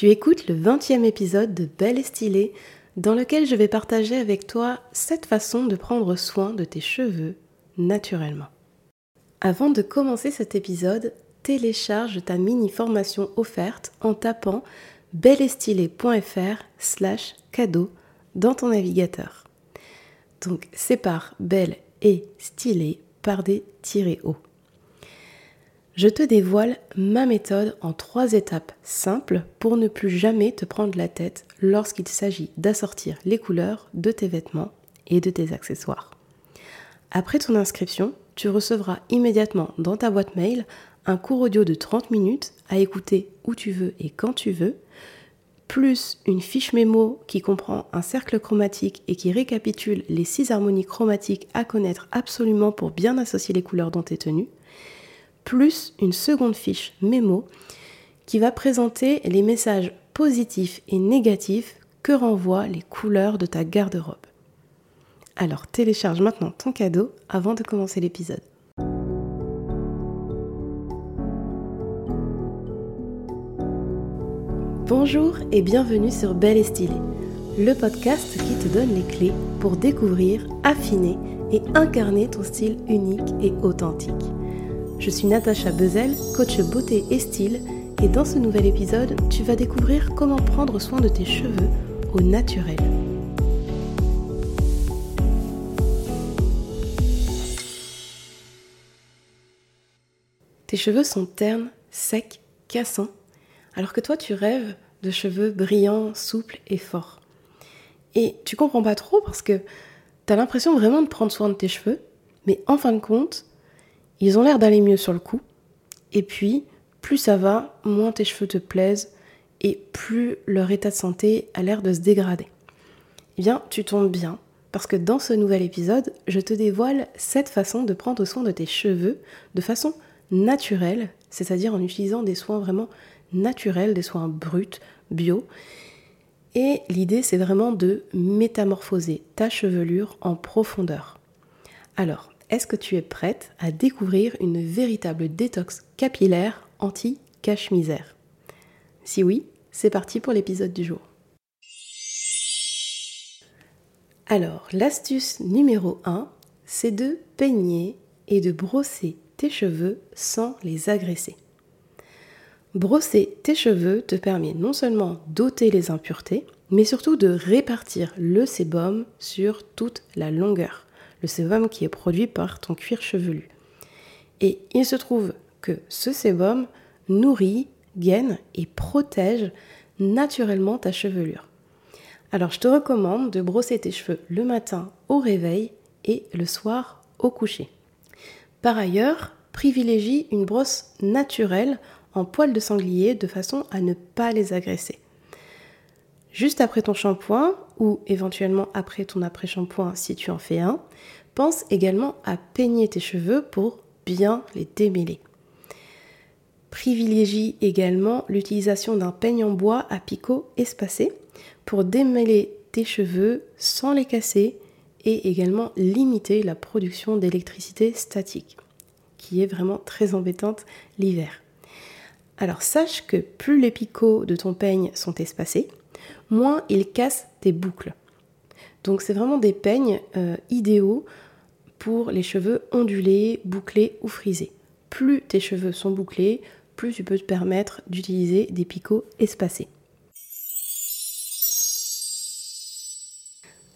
Tu écoutes le 20e épisode de Belle et Stylée, dans lequel je vais partager avec toi cette façon de prendre soin de tes cheveux naturellement. Avant de commencer cet épisode, télécharge ta mini formation offerte en tapant belleestylée.fr slash cadeau dans ton navigateur. Donc sépare belle et stylée par des tirés hauts. Je te dévoile ma méthode en trois étapes simples pour ne plus jamais te prendre la tête lorsqu'il s'agit d'assortir les couleurs de tes vêtements et de tes accessoires. Après ton inscription, tu recevras immédiatement dans ta boîte mail un cours audio de 30 minutes à écouter où tu veux et quand tu veux, plus une fiche mémo qui comprend un cercle chromatique et qui récapitule les six harmonies chromatiques à connaître absolument pour bien associer les couleurs dans tes tenues, plus une seconde fiche mémo qui va présenter les messages positifs et négatifs que renvoient les couleurs de ta garde-robe. Alors télécharge maintenant ton cadeau avant de commencer l'épisode. Bonjour et bienvenue sur Belle et Stylée, le podcast qui te donne les clés pour découvrir, affiner et incarner ton style unique et authentique. Je suis Natacha Bezel, coach beauté et style, et dans ce nouvel épisode, tu vas découvrir comment prendre soin de tes cheveux au naturel. Tes cheveux sont ternes, secs, cassants, alors que toi tu rêves de cheveux brillants, souples et forts. Et tu comprends pas trop parce que tu as l'impression vraiment de prendre soin de tes cheveux, mais en fin de compte, ils ont l'air d'aller mieux sur le coup. Et puis, plus ça va, moins tes cheveux te plaisent et plus leur état de santé a l'air de se dégrader. Eh bien, tu tombes bien, parce que dans ce nouvel épisode, je te dévoile cette façon de prendre soin de tes cheveux de façon naturelle, c'est-à-dire en utilisant des soins vraiment naturels, des soins bruts, bio. Et l'idée, c'est vraiment de métamorphoser ta chevelure en profondeur. Alors, est-ce que tu es prête à découvrir une véritable détox capillaire anti-cache-misère? Si oui, c'est parti pour l'épisode du jour. Alors, l'astuce numéro 1, c'est de peigner et de brosser tes cheveux sans les agresser. Brosser tes cheveux te permet non seulement d'ôter les impuretés, mais surtout de répartir le sébum sur toute la longueur le sébum qui est produit par ton cuir chevelu. Et il se trouve que ce sébum nourrit, gaine et protège naturellement ta chevelure. Alors je te recommande de brosser tes cheveux le matin au réveil et le soir au coucher. Par ailleurs, privilégie une brosse naturelle en poils de sanglier de façon à ne pas les agresser. Juste après ton shampoing ou éventuellement après ton après-shampoing si tu en fais un, pense également à peigner tes cheveux pour bien les démêler. Privilégie également l'utilisation d'un peigne en bois à picot espacé pour démêler tes cheveux sans les casser et également limiter la production d'électricité statique, qui est vraiment très embêtante l'hiver. Alors sache que plus les picots de ton peigne sont espacés, moins ils cassent tes boucles. Donc c'est vraiment des peignes euh, idéaux pour les cheveux ondulés, bouclés ou frisés. Plus tes cheveux sont bouclés, plus tu peux te permettre d'utiliser des picots espacés.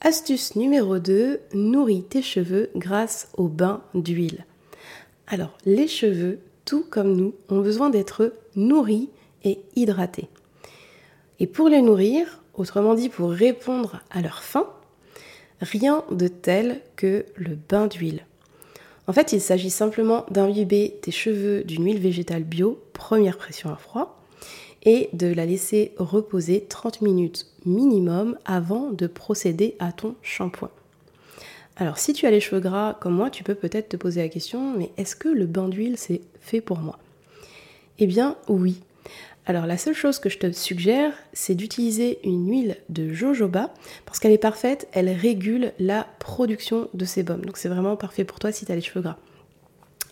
Astuce numéro 2, nourris tes cheveux grâce au bain d'huile. Alors, les cheveux, tout comme nous, ont besoin d'être nourris et hydratés. Et pour les nourrir, autrement dit pour répondre à leur faim, rien de tel que le bain d'huile. En fait, il s'agit simplement d'imbiber tes cheveux d'une huile végétale bio, première pression à froid, et de la laisser reposer 30 minutes minimum avant de procéder à ton shampoing. Alors si tu as les cheveux gras comme moi, tu peux peut-être te poser la question, mais est-ce que le bain d'huile c'est fait pour moi? Eh bien oui, alors la seule chose que je te suggère, c'est d'utiliser une huile de jojoba parce qu'elle est parfaite, elle régule la production de sébum. Donc c'est vraiment parfait pour toi si tu as les cheveux gras.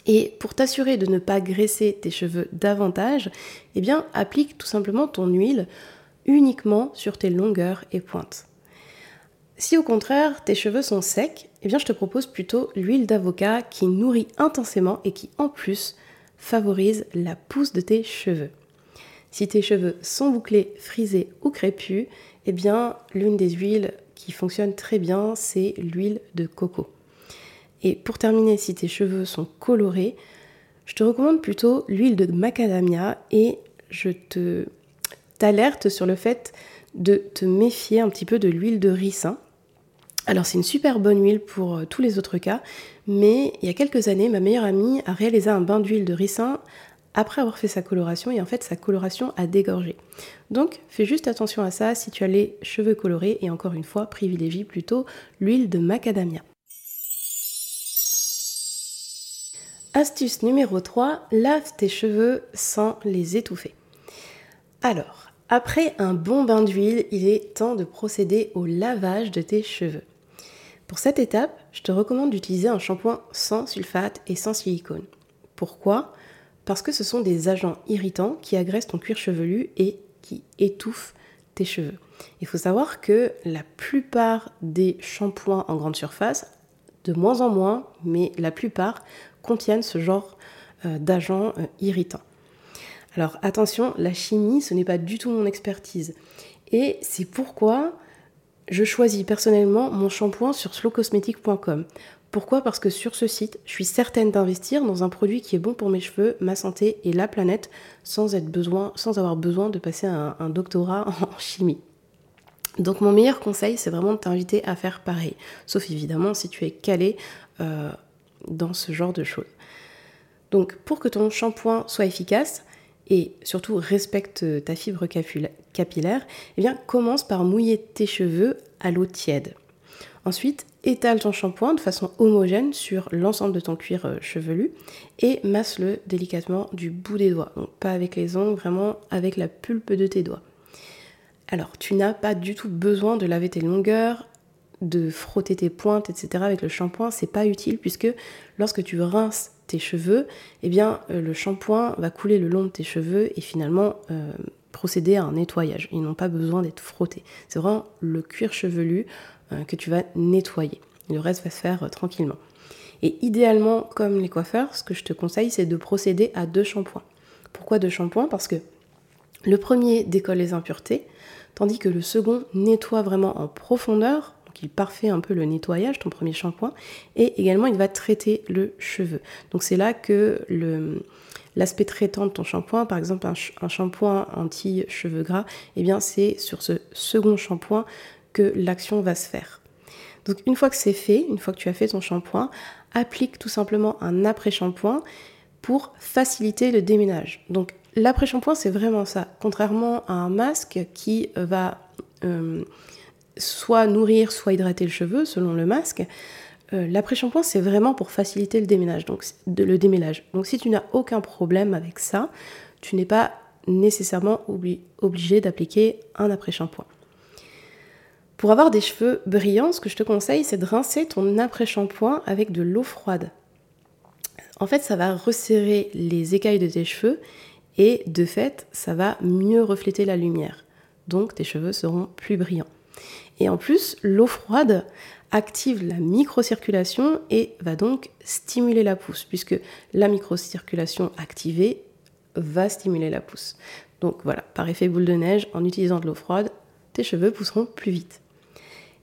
Et pour t'assurer de ne pas graisser tes cheveux davantage, eh bien applique tout simplement ton huile uniquement sur tes longueurs et pointes. Si au contraire tes cheveux sont secs, eh bien je te propose plutôt l'huile d'avocat qui nourrit intensément et qui en plus favorise la pousse de tes cheveux. Si tes cheveux sont bouclés, frisés ou crépus, eh bien l'une des huiles qui fonctionne très bien, c'est l'huile de coco. Et pour terminer, si tes cheveux sont colorés, je te recommande plutôt l'huile de macadamia et je te t'alerte sur le fait de te méfier un petit peu de l'huile de ricin. Alors c'est une super bonne huile pour euh, tous les autres cas, mais il y a quelques années, ma meilleure amie a réalisé un bain d'huile de ricin après avoir fait sa coloration et en fait sa coloration a dégorgé. Donc fais juste attention à ça si tu as les cheveux colorés et encore une fois privilégie plutôt l'huile de macadamia. Astuce numéro 3, lave tes cheveux sans les étouffer. Alors, après un bon bain d'huile, il est temps de procéder au lavage de tes cheveux. Pour cette étape, je te recommande d'utiliser un shampoing sans sulfate et sans silicone. Pourquoi? Parce que ce sont des agents irritants qui agressent ton cuir chevelu et qui étouffent tes cheveux. Il faut savoir que la plupart des shampoings en grande surface, de moins en moins, mais la plupart contiennent ce genre euh, d'agents euh, irritants. Alors attention, la chimie, ce n'est pas du tout mon expertise. Et c'est pourquoi je choisis personnellement mon shampoing sur slowcosmetic.com. Pourquoi? Parce que sur ce site, je suis certaine d'investir dans un produit qui est bon pour mes cheveux, ma santé et la planète sans, avoir besoin de passer un, doctorat en chimie. Donc mon meilleur conseil, c'est vraiment de t'inviter à faire pareil. Sauf évidemment si tu es calé euh, dans ce genre de choses. Donc pour que ton shampoing soit efficace, et surtout respecte ta fibre capillaire, eh bien commence par mouiller tes cheveux à l'eau tiède. Ensuite, étale ton shampoing de façon homogène sur l'ensemble de ton cuir euh, chevelu et masse-le délicatement du bout des doigts. Donc pas avec les ongles, vraiment avec la pulpe de tes doigts. Alors, tu n'as pas du tout besoin de laver tes longueurs, de frotter tes pointes, etc. avec le shampoing, c'est pas utile puisque lorsque tu rinces tes cheveux, eh bien euh, le shampoing va couler le long de tes cheveux et finalement euh, procéder à un nettoyage. Ils n'ont pas besoin d'être frottés. C'est vraiment le cuir chevelu que tu vas nettoyer. Le reste va se faire tranquillement. Et idéalement, comme les coiffeurs, ce que je te conseille, c'est de procéder à deux shampoings. Pourquoi deux shampoings? Parce que le premier décolle les impuretés, tandis que le second nettoie vraiment en profondeur il parfait un peu le nettoyage, ton premier shampoing, et également il va traiter le cheveu. Donc c'est là que l'aspect traitant de ton shampoing, par exemple un, shampoing anti-cheveux gras, eh bien c'est sur ce second shampoing que l'action va se faire. Donc une fois que c'est fait, une fois que tu as fait ton shampoing, applique tout simplement un après-shampoing pour faciliter le déménage. Donc l'après-shampoing c'est vraiment ça. Contrairement à un masque qui va euh, soit nourrir, soit hydrater le cheveu, selon le masque. Euh, l'après-shampoing, c'est vraiment pour faciliter le déménage. Donc si tu n'as aucun problème avec ça, tu n'es pas nécessairement obligé d'appliquer un après-shampoing. Pour avoir des cheveux brillants, ce que je te conseille, c'est de rincer ton après-shampoing avec de l'eau froide. En fait, ça va resserrer les écailles de tes cheveux et de fait, ça va mieux refléter la lumière. Donc tes cheveux seront plus brillants. Et en plus, l'eau froide active la microcirculation et va donc stimuler la pousse, puisque la microcirculation activée va stimuler la pousse. Donc voilà, par effet boule de neige, en utilisant de l'eau froide, tes cheveux pousseront plus vite.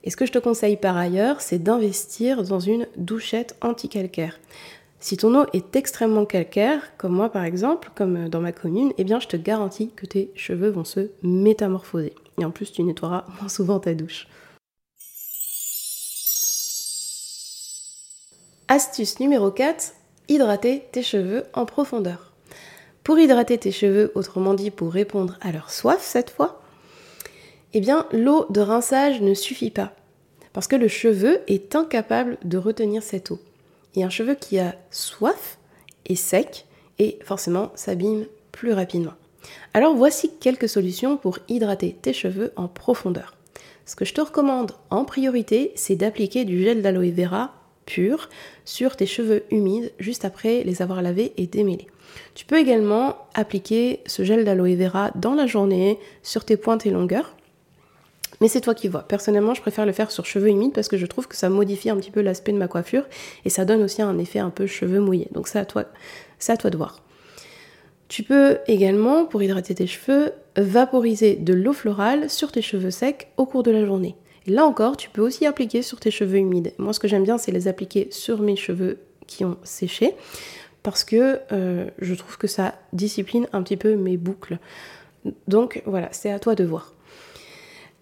Et ce que je te conseille par ailleurs, c'est d'investir dans une douchette anti-calcaire. Si ton eau est extrêmement calcaire, comme moi par exemple, comme dans ma commune, eh bien je te garantis que tes cheveux vont se métamorphoser. Et en plus, tu nettoieras moins souvent ta douche. Astuce numéro 4, hydrater tes cheveux en profondeur. Pour hydrater tes cheveux, autrement dit pour répondre à leur soif cette fois, eh bien l'eau de rinçage ne suffit pas. Parce que le cheveu est incapable de retenir cette eau. Et un cheveu qui a soif est sec et forcément s'abîme plus rapidement. Alors voici quelques solutions pour hydrater tes cheveux en profondeur. Ce que je te recommande en priorité, c'est d'appliquer du gel d'aloe vera pur sur tes cheveux humides juste après les avoir lavés et démêlés. Tu peux également appliquer ce gel d'aloe vera dans la journée sur tes pointes et longueurs. Mais c'est toi qui vois. Personnellement, je préfère le faire sur cheveux humides parce que je trouve que ça modifie un petit peu l'aspect de ma coiffure et ça donne aussi un effet un peu cheveux mouillés. Donc c'est à toi, toi de voir. Tu peux également, pour hydrater tes cheveux, vaporiser de l'eau florale sur tes cheveux secs au cours de la journée. Là encore, tu peux aussi appliquer sur tes cheveux humides. Moi, ce que j'aime bien, c'est les appliquer sur mes cheveux qui ont séché parce que euh, je trouve que ça discipline un petit peu mes boucles. Donc voilà, c'est à toi de voir.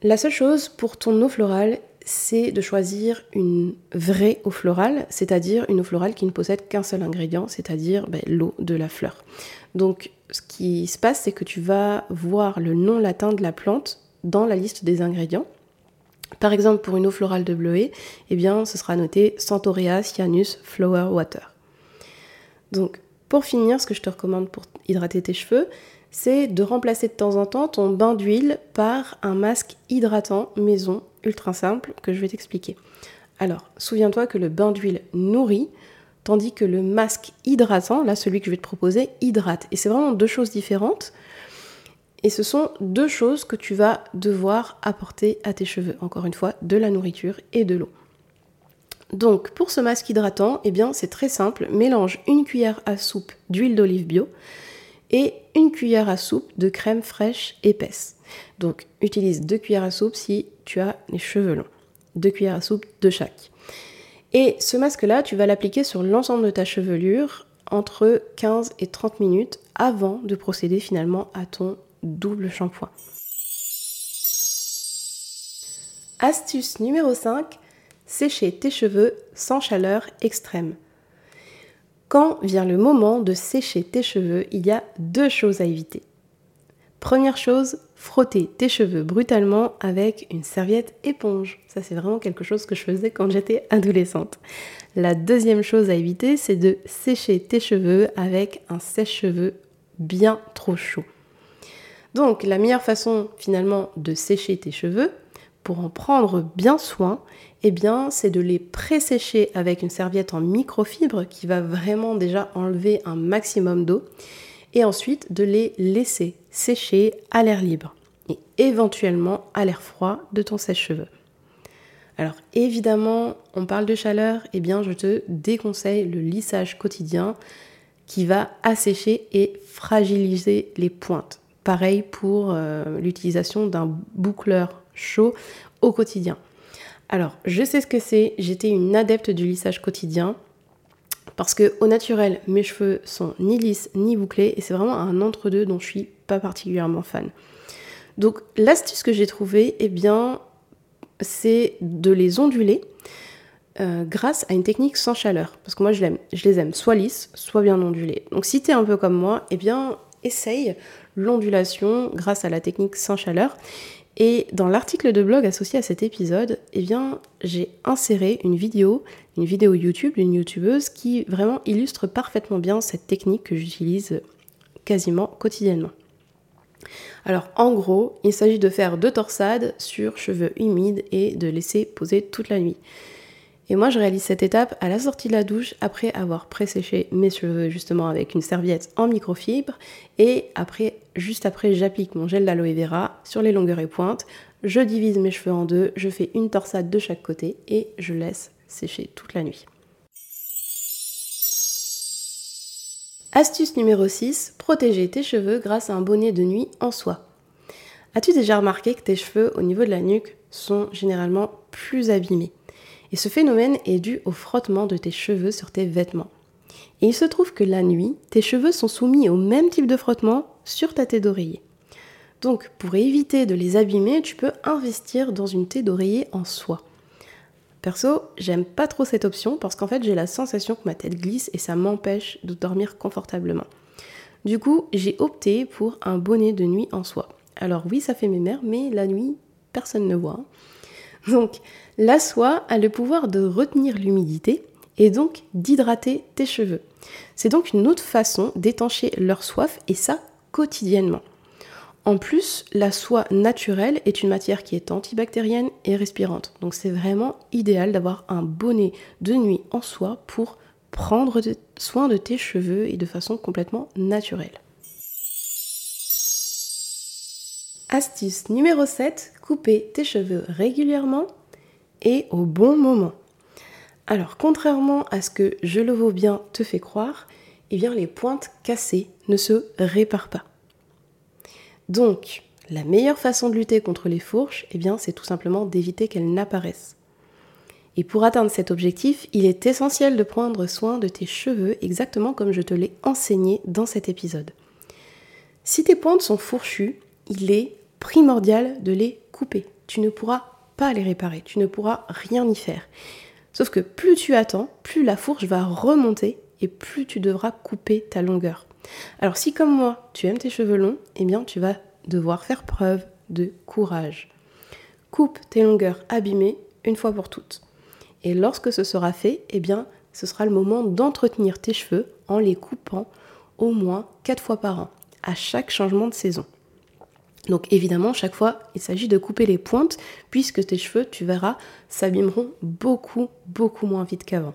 La seule chose pour ton eau florale, c'est de choisir une vraie eau florale, c'est-à-dire une eau florale qui ne possède qu'un seul ingrédient, c'est-à-dire ben, l'eau de la fleur. Donc ce qui se passe, c'est que tu vas voir le nom latin de la plante dans la liste des ingrédients. Par exemple, pour une eau florale de bleuet, eh bien, ce sera noté Centaurea cyanus flower water. Donc, pour finir, ce que je te recommande pour hydrater tes cheveux, c'est de remplacer de temps en temps ton bain d'huile par un masque hydratant maison ultra simple que je vais t'expliquer. Alors, souviens-toi que le bain d'huile nourrit, tandis que le masque hydratant, là celui que je vais te proposer, hydrate. Et c'est vraiment deux choses différentes. Et ce sont deux choses que tu vas devoir apporter à tes cheveux. Encore une fois, de la nourriture et de l'eau. Donc pour ce masque hydratant, eh bien c'est très simple. Mélange une cuillère à soupe d'huile d'olive bio et une cuillère à soupe de crème fraîche épaisse. Donc utilise deux cuillères à soupe si tu as les cheveux longs. Deux cuillères à soupe de chaque. Et ce masque-là, tu vas l'appliquer sur l'ensemble de ta chevelure entre 15 et 30 minutes avant de procéder finalement à ton double shampoing. Astuce numéro 5, sécher tes cheveux sans chaleur extrême. Quand vient le moment de sécher tes cheveux, il y a deux choses à éviter. Première chose, frotter tes cheveux brutalement avec une serviette éponge. Ça, c'est vraiment quelque chose que je faisais quand j'étais adolescente. La deuxième chose à éviter, c'est de sécher tes cheveux avec un sèche-cheveux bien trop chaud. Donc, la meilleure façon finalement de sécher tes cheveux, pour en prendre bien soin, eh bien, c'est de les pré-sécher avec une serviette en microfibre qui va vraiment déjà enlever un maximum d'eau et ensuite de les laisser sécher à l'air libre et éventuellement à l'air froid de ton sèche-cheveux. Alors évidemment, on parle de chaleur, eh bien je te déconseille le lissage quotidien qui va assécher et fragiliser les pointes. Pareil pour euh, l'utilisation d'un boucleur chaud au quotidien. Alors, je sais ce que c'est, j'étais une adepte du lissage quotidien parce que au naturel, mes cheveux sont ni lisses ni bouclés et c'est vraiment un entre-deux dont je suis pas particulièrement fan. Donc, l'astuce que j'ai trouvée, eh bien, c'est de les onduler euh, grâce à une technique sans chaleur. Parce que moi, je, les aime soit lisses, soit bien ondulés. Donc, si tu es un peu comme moi, eh bien, essaye l'ondulation grâce à la technique sans chaleur. Et dans l'article de blog associé à cet épisode, eh j'ai inséré une vidéo, une vidéo YouTube d'une youtubeuse qui vraiment illustre parfaitement bien cette technique que j'utilise quasiment quotidiennement. Alors en gros, il s'agit de faire deux torsades sur cheveux humides et de laisser poser toute la nuit. Et moi, je réalise cette étape à la sortie de la douche après avoir pré-séché mes cheveux justement avec une serviette en microfibre. Et après, juste après, j'applique mon gel d'aloe vera sur les longueurs et pointes. Je divise mes cheveux en deux, je fais une torsade de chaque côté et je laisse sécher toute la nuit. Astuce numéro 6, protéger tes cheveux grâce à un bonnet de nuit en soie. As-tu déjà remarqué que tes cheveux au niveau de la nuque sont généralement plus abîmés? Et ce phénomène est dû au frottement de tes cheveux sur tes vêtements. Et il se trouve que la nuit, tes cheveux sont soumis au même type de frottement sur ta tête d'oreiller. Donc, pour éviter de les abîmer, tu peux investir dans une thé d'oreiller en soie. Perso, j'aime pas trop cette option parce qu'en fait, j'ai la sensation que ma tête glisse et ça m'empêche de dormir confortablement. Du coup, j'ai opté pour un bonnet de nuit en soie. Alors oui, ça fait mes mères, mais la nuit, personne ne voit. Hein. Donc, la soie a le pouvoir de retenir l'humidité et donc d'hydrater tes cheveux. C'est donc une autre façon d'étancher leur soif et ça quotidiennement. En plus, la soie naturelle est une matière qui est antibactérienne et respirante. Donc c'est vraiment idéal d'avoir un bonnet de nuit en soie pour prendre soin de tes cheveux et de façon complètement naturelle. Astuce numéro 7, couper tes cheveux régulièrement et au bon moment. Alors, contrairement à ce que je le vaux bien te fait croire, eh bien les pointes cassées ne se réparent pas. Donc, la meilleure façon de lutter contre les fourches, eh bien, c'est tout simplement d'éviter qu'elles n'apparaissent. Et pour atteindre cet objectif, il est essentiel de prendre soin de tes cheveux exactement comme je te l'ai enseigné dans cet épisode. Si tes pointes sont fourchues, il est primordial de les couper. Tu ne pourras pas les réparer, tu ne pourras rien y faire. Sauf que plus tu attends, plus la fourche va remonter et plus tu devras couper ta longueur. Alors si comme moi, tu aimes tes cheveux longs, eh bien tu vas devoir faire preuve de courage. Coupe tes longueurs abîmées une fois pour toutes. Et lorsque ce sera fait, eh bien ce sera le moment d'entretenir tes cheveux en les coupant au moins 4 fois par an, à chaque changement de saison. Donc évidemment, chaque fois, il s'agit de couper les pointes, puisque tes cheveux, tu verras, s'abîmeront beaucoup, beaucoup moins vite qu'avant.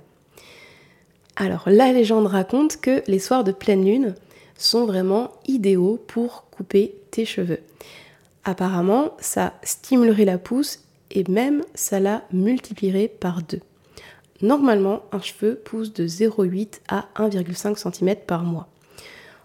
Alors, la légende raconte que les soirs de pleine lune sont vraiment idéaux pour couper tes cheveux. Apparemment, ça stimulerait la pousse et même ça la multiplierait par deux. Normalement, un cheveu pousse de 0,8 à 1,5 cm par mois.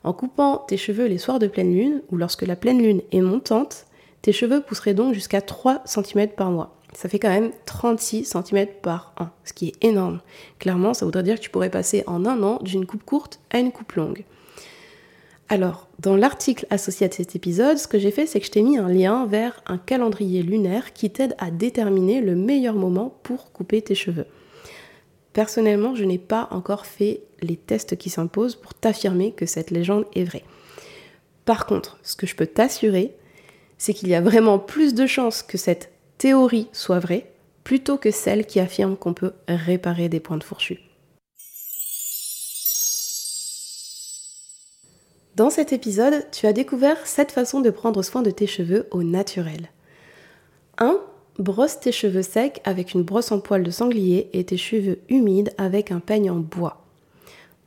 En coupant tes cheveux les soirs de pleine lune ou lorsque la pleine lune est montante, tes cheveux pousseraient donc jusqu'à 3 cm par mois. Ça fait quand même 36 cm par an, ce qui est énorme. Clairement, ça voudrait dire que tu pourrais passer en un an d'une coupe courte à une coupe longue. Alors, dans l'article associé à cet épisode, ce que j'ai fait, c'est que je t'ai mis un lien vers un calendrier lunaire qui t'aide à déterminer le meilleur moment pour couper tes cheveux. Personnellement, je n'ai pas encore fait les tests qui s'imposent pour t'affirmer que cette légende est vraie. Par contre, ce que je peux t'assurer, c'est qu'il y a vraiment plus de chances que cette théorie soit vraie plutôt que celle qui affirme qu'on peut réparer des points de fourchus. Dans cet épisode, tu as découvert cette façon de prendre soin de tes cheveux au naturel. 1. Brosse tes cheveux secs avec une brosse en poil de sanglier et tes cheveux humides avec un peigne en bois.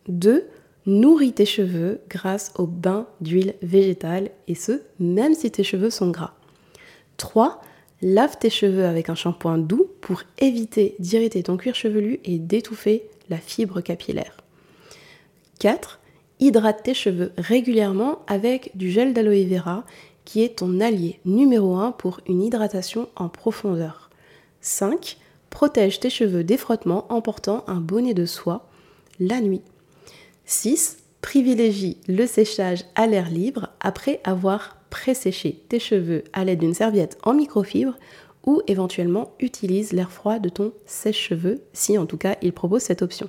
2. Nourris tes cheveux grâce au bain d'huile végétale et ce, même si tes cheveux sont gras. 3. Lave tes cheveux avec un shampoing doux pour éviter d'irriter ton cuir chevelu et d'étouffer la fibre capillaire. 4. Hydrate tes cheveux régulièrement avec du gel d'aloe vera qui est ton allié numéro 1 pour une hydratation en profondeur. 5. Protège tes cheveux des frottements en portant un bonnet de soie la nuit. 6. Privilégie le séchage à l'air libre après avoir pré-séché tes cheveux à l'aide d'une serviette en microfibre ou éventuellement utilise l'air froid de ton sèche-cheveux si en tout cas il propose cette option.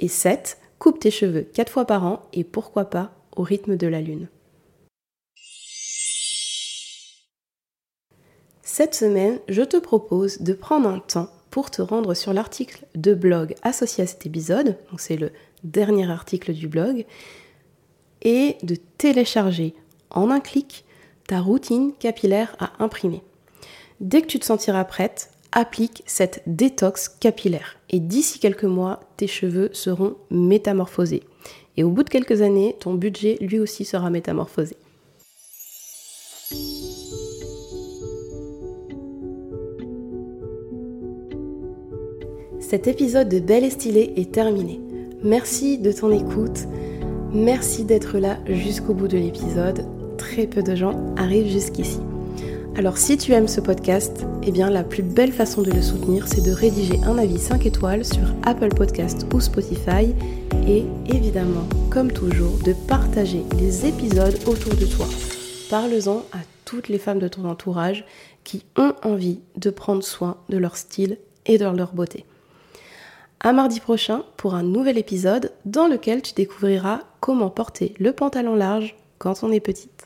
Et 7. Coupe tes cheveux 4 fois par an et pourquoi pas au rythme de la lune. Cette semaine, je te propose de prendre un temps pour te rendre sur l'article de blog associé à cet épisode, donc c'est le dernier article du blog, et de télécharger en un clic ta routine capillaire à imprimer. Dès que tu te sentiras prête, applique cette détox capillaire. Et d'ici quelques mois, tes cheveux seront métamorphosés. Et au bout de quelques années, ton budget lui aussi sera métamorphosé. Cet épisode de Belle et Stylée est terminé. Merci de ton écoute. Merci d'être là jusqu'au bout de l'épisode. Très peu de gens arrivent jusqu'ici. Alors si tu aimes ce podcast, eh bien la plus belle façon de le soutenir, c'est de rédiger un avis 5 étoiles sur Apple Podcast ou Spotify et évidemment, comme toujours, de partager les épisodes autour de toi. Parle-en à toutes les femmes de ton entourage qui ont envie de prendre soin de leur style et de leur beauté. À mardi prochain pour un nouvel épisode dans lequel tu découvriras comment porter le pantalon large quand on est petite.